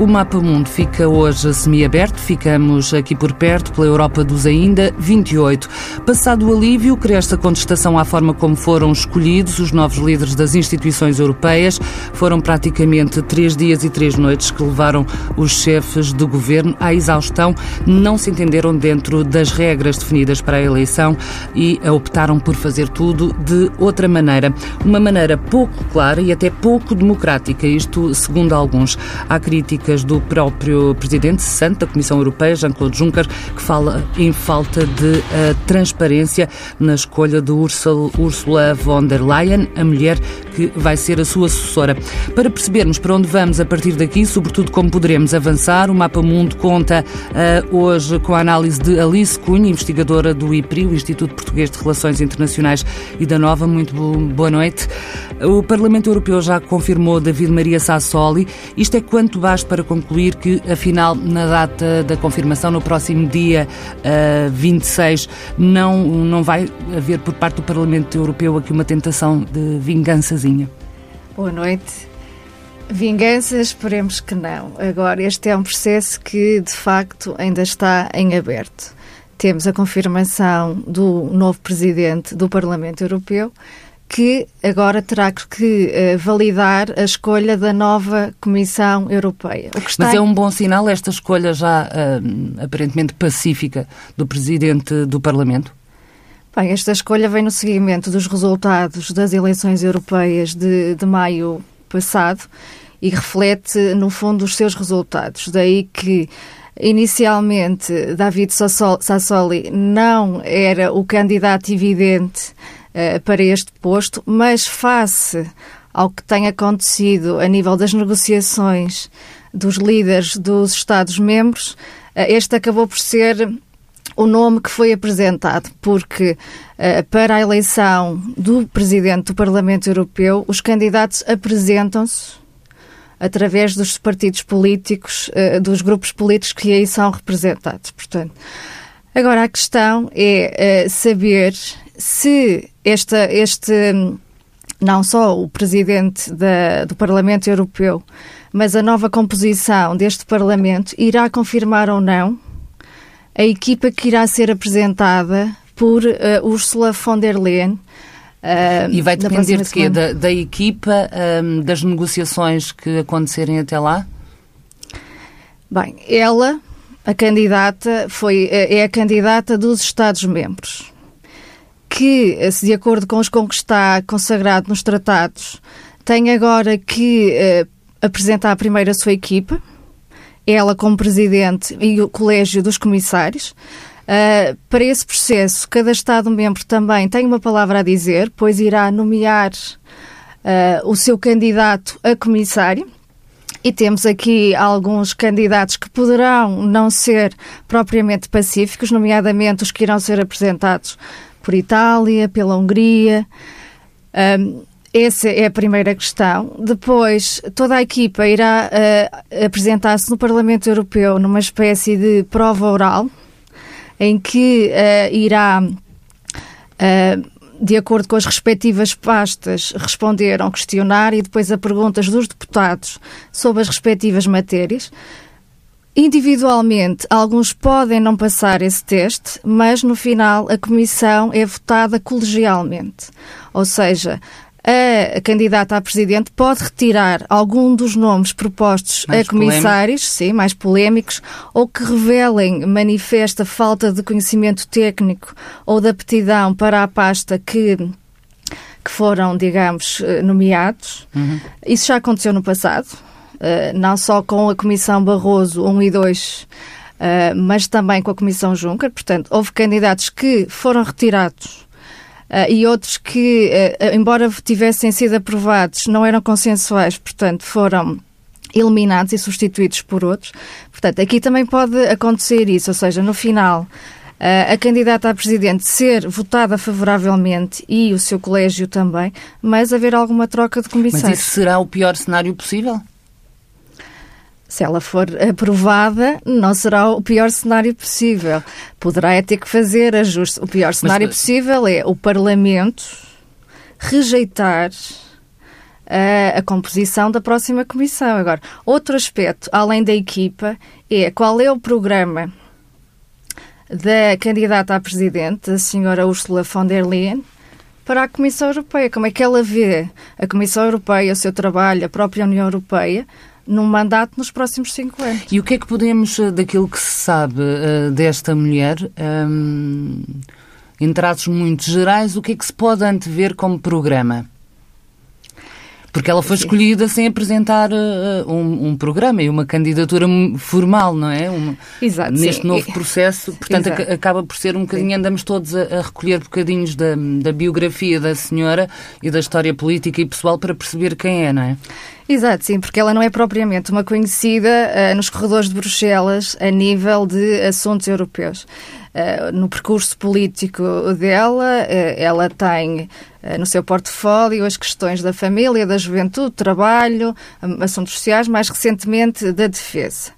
O Mapa Mundo fica hoje semi-aberto, ficamos aqui por perto, pela Europa dos ainda 28. Passado o alívio, cresce a contestação à forma como foram escolhidos os novos líderes das instituições europeias. Foram praticamente três dias e três noites que levaram os chefes do governo à exaustão. Não se entenderam dentro das regras definidas para a eleição e optaram por fazer tudo de outra maneira. Uma maneira pouco clara e até pouco democrática, isto segundo alguns. Há crítica críticas do próprio presidente Santo da Comissão Europeia, Jean-Claude Juncker, que fala em falta de uh, transparência na escolha de Ursula von der Leyen, a mulher que vai ser a sua sucessora. Para percebermos para onde vamos a partir daqui, sobretudo como poderemos avançar, o Mapa Mundo conta uh, hoje com a análise de Alice Cunha, investigadora do IPRI, o Instituto Português de Relações Internacionais e da Nova. Muito boa noite. O Parlamento Europeu já confirmou David Maria Sassoli. Isto é quanto basta para concluir que, afinal, na data da confirmação, no próximo dia uh, 26, não, não vai haver por parte do Parlamento Europeu aqui uma tentação de vingançazinha? Boa noite. Vingança, esperemos que não. Agora, este é um processo que, de facto, ainda está em aberto. Temos a confirmação do novo presidente do Parlamento Europeu, que agora terá que uh, validar a escolha da nova Comissão Europeia. Mas é um bom sinal esta escolha já uh, aparentemente pacífica do Presidente do Parlamento? Bem, esta escolha vem no seguimento dos resultados das eleições europeias de, de maio passado e reflete, no fundo, os seus resultados. Daí que Inicialmente, David Sassoli não era o candidato evidente uh, para este posto, mas face ao que tem acontecido a nível das negociações dos líderes dos Estados-membros, uh, este acabou por ser o nome que foi apresentado, porque uh, para a eleição do presidente do Parlamento Europeu, os candidatos apresentam-se através dos partidos políticos, dos grupos políticos que aí são representados. Portanto, agora a questão é saber se esta, este não só o presidente da, do Parlamento Europeu, mas a nova composição deste Parlamento irá confirmar ou não a equipa que irá ser apresentada por uh, Ursula von der Leyen. Uh, e vai depender de quê? Da, da equipa, um, das negociações que acontecerem até lá? Bem, ela, a candidata, foi, eh, é a candidata dos Estados-membros que, de acordo com os está consagrado nos tratados, tem agora que uh, apresentar primeiro a sua equipa, ela como presidente e o colégio dos comissários. Uh, para esse processo, cada Estado-membro também tem uma palavra a dizer, pois irá nomear uh, o seu candidato a comissário. E temos aqui alguns candidatos que poderão não ser propriamente pacíficos, nomeadamente os que irão ser apresentados por Itália, pela Hungria. Um, essa é a primeira questão. Depois, toda a equipa irá uh, apresentar-se no Parlamento Europeu numa espécie de prova oral, em que uh, irá, uh, de acordo com as respectivas pastas, responder ao questionário e depois a perguntas dos deputados sobre as respectivas matérias. Individualmente, alguns podem não passar esse teste, mas no final a comissão é votada colegialmente. Ou seja, a candidata a presidente pode retirar algum dos nomes propostos mais a comissários, polémico. sim, mais polémicos, ou que revelem manifesta falta de conhecimento técnico ou de aptidão para a pasta que que foram, digamos, eh, nomeados. Uhum. Isso já aconteceu no passado. Eh, não só com a Comissão Barroso 1 e 2, uh, eh, mas também com a Comissão Juncker. Portanto, houve candidatos que foram retirados uh, e outros que, embora tivessem sido aprovados, não eram consensuais, portanto, foram eliminados e substituídos por outros. Portanto, aqui também pode acontecer isso, ou seja, no final. a candidata a presidente ser votada favoravelmente e o seu colégio também, mas haver alguma troca de comissões. Mas isso será o pior cenário possível? Se ela for aprovada, não será o pior cenário possível. Poderá é ter que fazer ajustes. O pior cenário Mas, possível é o Parlamento rejeitar a, a composição da próxima comissão. Agora, outro aspecto, além da equipa, é qual é o programa da candidata a presidente, a senhora Ursula von der Leyen, para a Comissão Europeia. Como é que ela vê a Comissão Europeia, o seu trabalho, a própria União Europeia, num mandato nos próximos cinco anos. E o que é que podemos, eh, daquilo que se sabe uh, desta mulher, um, em traços muito gerais, o que é que se pode antever como programa? Porque ela foi escolhida sem apresentar uh, um, um, programa e uma candidatura formal, não é? Uma, Exato. Neste sim. novo processo, portanto, acaba por ser um bocadinho, sim. andamos todos a, a, recolher bocadinhos da, da biografia da senhora e da história política e pessoal para perceber quem é, não é? Exato, sim, porque ela não é propriamente uma conhecida uh, nos corredores de Bruxelas a nível de assuntos europeus. Uh, no percurso político dela, uh, ela tem no seu portfólio as questões da família, da juventude, trabalho, assuntos sociais, mais recentemente da defesa.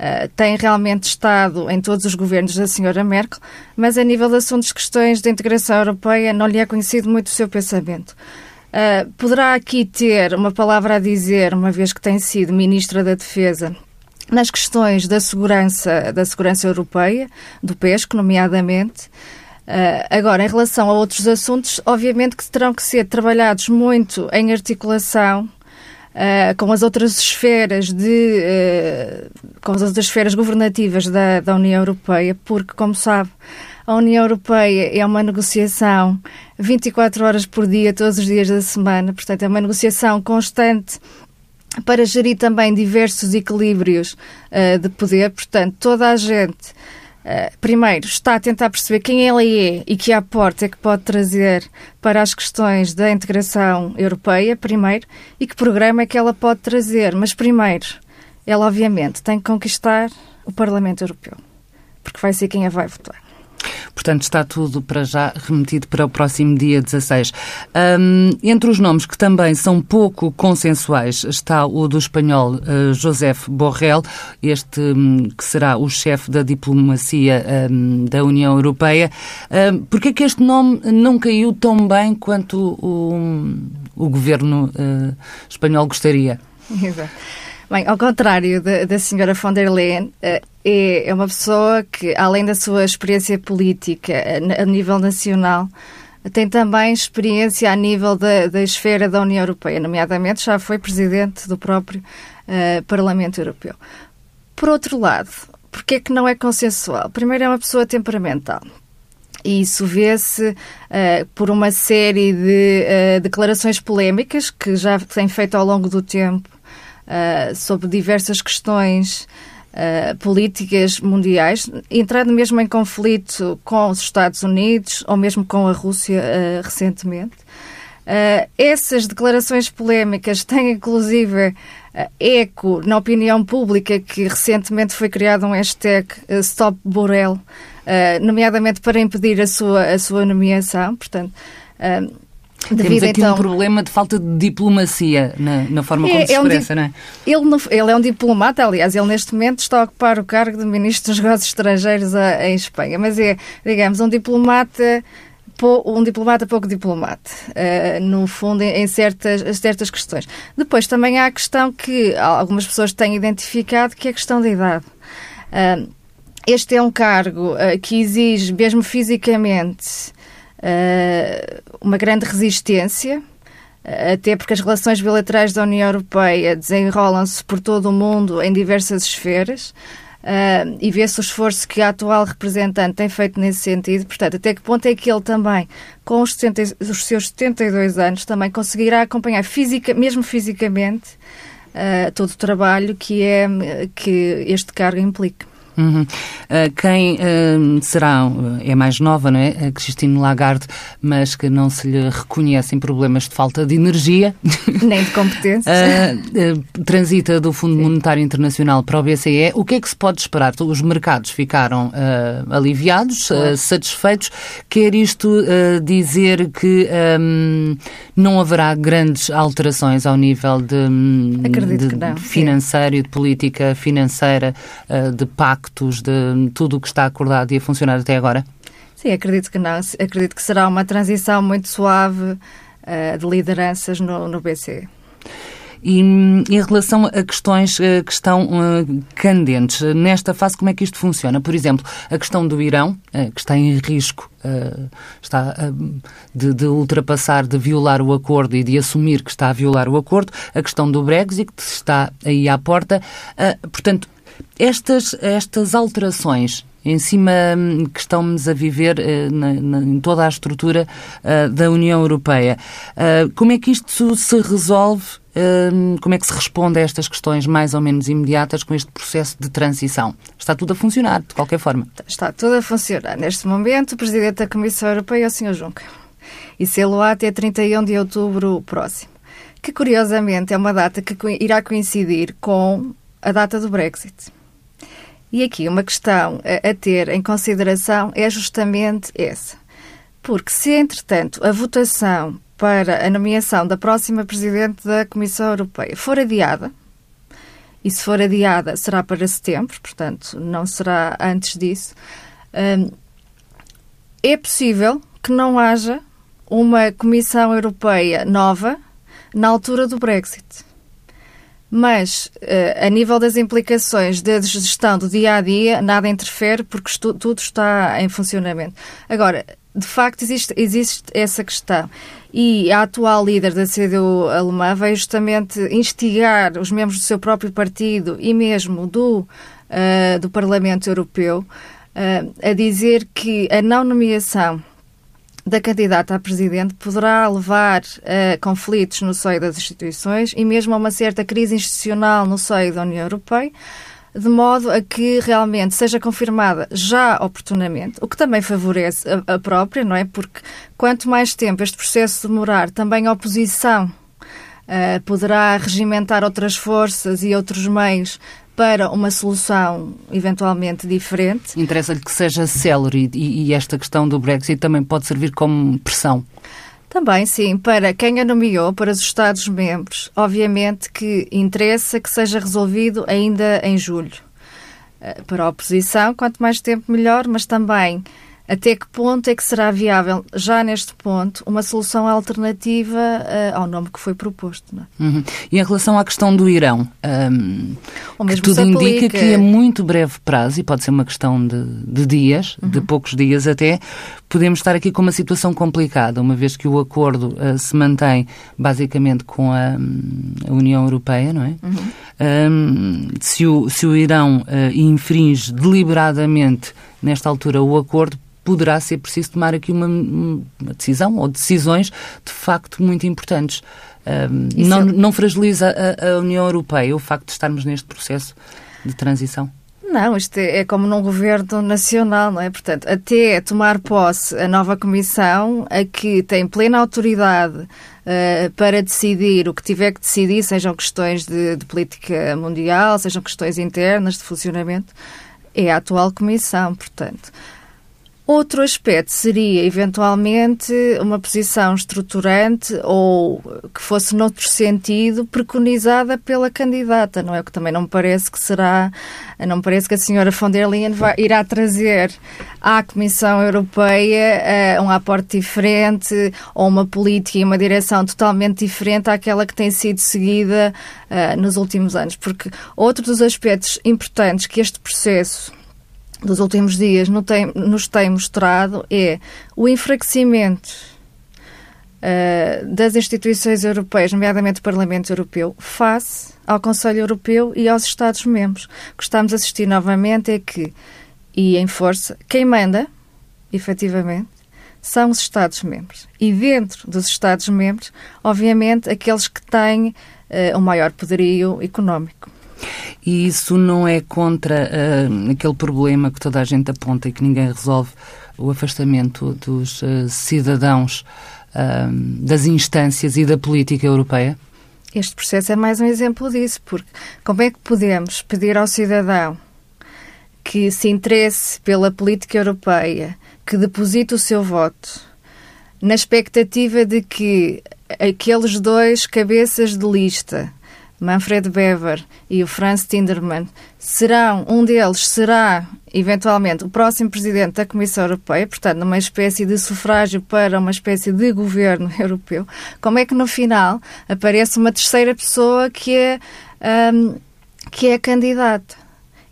Uh, tem realmente estado em todos os governos da senhora Merkel, mas a nível de assuntos, questões de integração europeia, não lhe é conhecido muito o seu pensamento. Uh, poderá aqui ter uma palavra a dizer, uma vez que tem sido Ministra da Defesa, nas questões da segurança, da segurança europeia, do PESCO, nomeadamente. Uh, agora, em relação a outros assuntos, obviamente que terão que ser trabalhados muito em articulação uh, com as outras esferas de com as outras esferas governativas da, da União Europeia, porque, como sabe, a União Europeia é uma negociação 24 horas por dia, todos os dias da semana, portanto, é uma negociação constante para gerir também diversos equilíbrios uh, de poder. Portanto, toda a gente, uh, primeiro, está a tentar perceber quem ela é e que aporte é que pode trazer para as questões da integração europeia, primeiro, e que programa é que ela pode trazer. Mas, primeiro, ela, obviamente, tem que conquistar o Parlamento Europeu, porque vai ser quem a vai votar. Portanto, está tudo para já remetido para o próximo dia 16. Um, entre os nomes que também são pouco consensuais está o do espanhol uh, Borrell, este um, que será o chefe da diplomacia um, da União Europeia. Um, Por que é que este nome não caiu tão bem quanto o, o governo uh, espanhol gostaria? Exato. Bem, ao contrário da, da senhora von der Leyen, eh, é, é uma pessoa que, além da sua experiência política a, a nível nacional, tem também experiência a nível da, da esfera da União Europeia, nomeadamente já foi presidente do próprio uh, Parlamento Europeu. Por outro lado, porque é que não é consensual? Primeiro, é uma pessoa temperamental. E isso vê-se uh, por uma série de uh, declarações polémicas que já tem feito ao longo do tempo uh, sobre diversas questões uh, políticas mundiais, entrando mesmo em conflito com os Estados Unidos ou mesmo com a Rússia uh, recentemente. essas declarações polémicas têm, inclusive, eco na opinião pública que recentemente foi criado um hashtag Stop Borrell, nomeadamente para impedir a sua, a sua nomeação. Portanto, Devido, Temos aqui então, um problema de falta de diplomacia na, na forma é, como se é expressa, um, não é? Ele, ele, é um diplomata, aliás, ele neste momento está a ocupar o cargo de Ministro dos Negócios Estrangeiros a, em Espanha, mas é, digamos, um diplomata um diplomata pouco diplomata, uh, no fundo, em certas, certas questões. Depois também há a questão que algumas pessoas têm identificado, que é a questão da idade. Uh, este é um cargo uh, que exige, mesmo fisicamente, uma grande resistência, uh, até porque as relações bilaterais da União Europeia desenrolam-se por todo o mundo em diversas esferas. Uh, e vê-se o esforço que a atual representante tem feito nesse sentido. Portanto, até que ponto é que ele também, com os, 70, os seus 72 anos, também conseguirá acompanhar, fisica, mesmo fisicamente, uh, todo o trabalho que, é, que este cargo implica. Uhum. Uh, quem uh, será, é mais nova, não é? A Christine Lagarde, mas que não se lhe reconhecem problemas de falta de energia. Nem de competência. uh, transita do Fundo Sim. Monetário Internacional para o BCE. O que é que se pode esperar? Os mercados ficaram aliviados, satisfeitos. Quer isto dizer que um, não haverá grandes alterações ao nível de, hum, de financeiro e de política financeira, de pacto impactos de tudo o que está acordado e a funcionar até agora? Sim, acredito que não. Acredito que será uma transição muito suave uh, de lideranças no, no BCE. E em relação a questões uh, que estão uh, candentes, nesta fase, como é que isto funciona? Por exemplo, a questão do Irão, que está em risco, está de, de, ultrapassar, de violar o acordo e de assumir que está a violar o acordo, a questão do Brexit, que está aí à porta. portanto, estas, estas alterações em cima hum, que estamos a viver uh, na, na, em toda a estrutura uh, da União Europeia. Uh, como é que isto se resolve? Hum, como é que se responde a estas questões mais ou menos imediatas com este processo de transição? Está tudo a funcionar, de qualquer forma? Está tudo a funcionar. Neste momento, o Presidente da Comissão Europeia é o Sr. Juncker. E sê-lo até 31 de outubro próximo. Que, curiosamente, é uma data que irá coincidir com a data do Brexit. E aqui uma questão a, a ter em consideração é justamente essa. Porque se, entretanto, a votação para a nomeação da próxima Presidente da Comissão Europeia for adiada, e se for adiada será para setembro, portanto não será antes disso, hum, é possível que não haja uma Comissão Europeia nova na altura do Brexit. Mas, uh, a nível das implicações da gestão do dia a dia, nada interfere porque tudo está em funcionamento. Agora, de facto, existe, existe essa questão. E a atual líder da CDU alemã veio justamente instigar os membros do seu próprio partido e mesmo do, uh, do Parlamento Europeu uh, a dizer que a não nomeação da candidata a presidente poderá levar a conflitos no seio das instituições e mesmo a uma certa crise institucional no seio da União Europeia, de modo a que realmente seja confirmada já oportunamente, o que também favorece a, a própria, não é? Porque quanto mais tempo este processo demorar, também a oposição uh, poderá regimentar outras forças e outros meios para uma solução eventualmente diferente. Interessa-lhe que seja célere e, e esta questão do Brexit também pode servir como pressão. Também, sim, para quem a nomeou, para os Estados-membros, obviamente que interessa que seja resolvido ainda em julho. Eh, para a oposição, quanto mais tempo melhor, mas também até que ponto é que será viável, já neste ponto, uma solução alternativa uh, ao nome que foi proposto? É? Uhum. E em relação à questão do Irão, um, que tudo indica que a muito breve prazo, e pode ser uma questão de, de dias, uhum. de poucos dias até, podemos estar aqui com uma situação complicada, uma vez que o acordo uh, se mantém basicamente com a, a União Europeia, não é? Uhum. Um, se, o, se o Irão uh, infringe deliberadamente, nesta altura, o acordo, poderá ser preciso tomar aqui uma, uma decisão ou decisões de facto muito importantes. Um, não, não fragiliza a, a União Europeia o facto de estarmos neste processo de transição? Não, isto é, é, como num governo nacional, não é? Portanto, até tomar posse a nova comissão, a que tem plena autoridade uh, para decidir o que tiver que decidir, sejam questões de, de, política mundial, sejam questões internas de funcionamento, é a atual comissão, portanto. Outro aspecto seria, eventualmente, uma posição estruturante ou que fosse noutro sentido preconizada pela candidata, não é? O que também não me parece que será, não me parece que a senhora von der Leyen vai, irá trazer à Comissão Europeia uh, um aporte diferente ou uma política e uma direção totalmente diferente àquela que tem sido seguida uh, nos últimos anos. Porque outro dos aspectos importantes que este processo dos últimos dias nos tem mostrado é o enfraquecimento uh, das instituições europeias, nomeadamente o Parlamento Europeu, face ao Conselho Europeu e aos Estados-membros. O que estamos a assistir novamente é que, e em força, quem manda, efetivamente, são os Estados-membros. E dentro dos Estados-membros, obviamente, aqueles que têm uh, o maior poderio económico. E isso não é contra uh, aquele problema que toda a gente aponta e que ninguém resolve, o afastamento dos uh, cidadãos uh, das instâncias e da política europeia? Este processo é mais um exemplo disso, porque como é que podemos pedir ao cidadão que se interesse pela política europeia, que deposite o seu voto, na expectativa de que aqueles dois cabeças de lista Manfred Weber e o Franz Tinderman serão, um deles será eventualmente o próximo presidente da Comissão Europeia, portanto, numa espécie de sufrágio para uma espécie de governo europeu, como é que no final aparece uma terceira pessoa que é, um, que é candidata?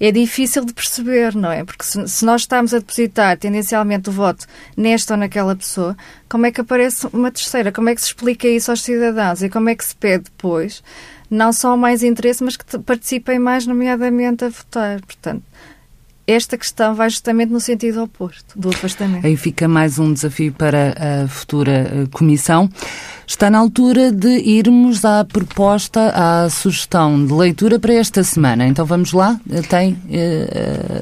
É difícil de perceber, não é? Porque se, se, nós estamos a depositar tendencialmente o voto nesta ou naquela pessoa, como é que aparece uma terceira? Como é que se explica isso aos cidadãos? E como é que se pede depois não só mais interesse, mas que participem mais, nomeadamente, a votar? Portanto, esta questão vai justamente no sentido oposto do afastamento. Aí fica mais um desafio para a futura eh, Comissão. Está na altura de irmos à proposta, à sugestão de leitura para esta semana. Então vamos lá. Tem uh,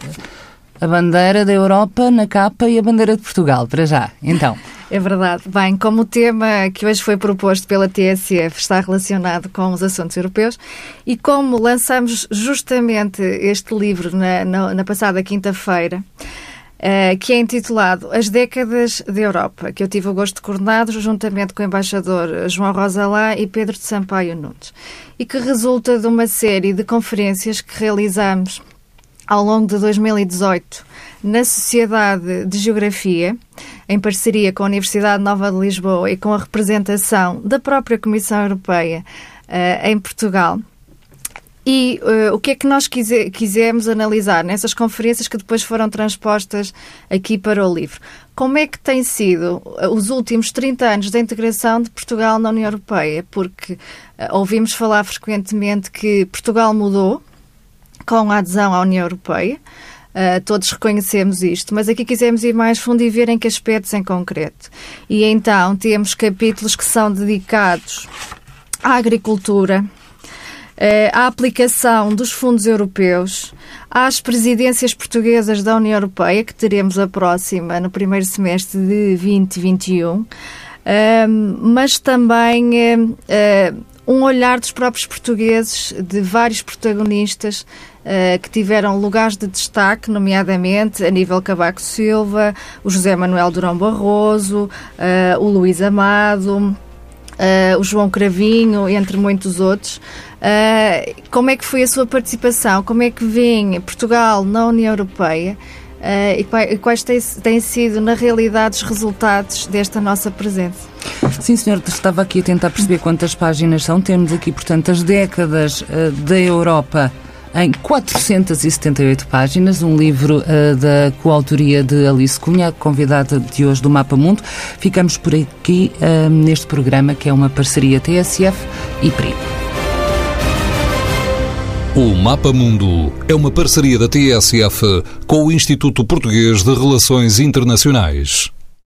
a bandeira da Europa na capa e a bandeira de Portugal, para já. Então. É verdade. Bem, como o tema que hoje foi proposto pela TSF está relacionado com os assuntos europeus e como lançamos justamente este livro na, na, na passada quinta-feira, Uh, que é intitulado As Décadas da Europa, que eu tive o gosto de coordenar juntamente com o embaixador João Rosalá e Pedro de Sampaio Nunes, e que resulta de uma série de conferências que realizamos ao longo de 2018 na Sociedade de Geografia, em parceria com a Universidade Nova de Lisboa e com a representação da própria Comissão Europeia uh, em Portugal. E uh, o que é que nós quise, quisemos analisar nessas conferências que depois foram transpostas aqui para o livro? Como é que tem sido eh, os últimos 30 anos da integração de Portugal na União Europeia? Porque uh, ouvimos falar frequentemente que Portugal mudou com a adesão à União Europeia. Uh, todos reconhecemos isto, mas aqui quisemos ir mais fundo e ver em que aspectos em concreto. E então temos capítulos que são dedicados à agricultura, uh, à aplicação dos fundos europeus, às presidências portuguesas da União Europeia, que teremos a próxima no primeiro semestre de 2021, uh, mas também um olhar dos próprios portugueses, de vários protagonistas uh, que tiveram lugares de destaque, nomeadamente a nível Cavaco Silva, o José Manuel Durão Barroso, uh, o Luís Amado, uh, o João Cravinho, entre muitos outros. como é que foi a sua participação? Como é que vem Portugal na União Europeia? Uh, e quais têm, sido, na realidade, os resultados desta nossa presença? Sim, senhor, estava aqui a tentar perceber quantas páginas são. Temos aqui, portanto, as décadas uh, da Europa em 478 páginas, um livro uh, da coautoria de Alice Cunha, convidada de hoje do Mapa Mundo. Ficamos por aqui uh, neste programa que é uma parceria TSF e PRI. O Mapa Mundo é uma parceria da TSF com o Instituto Português de Relações Internacionais.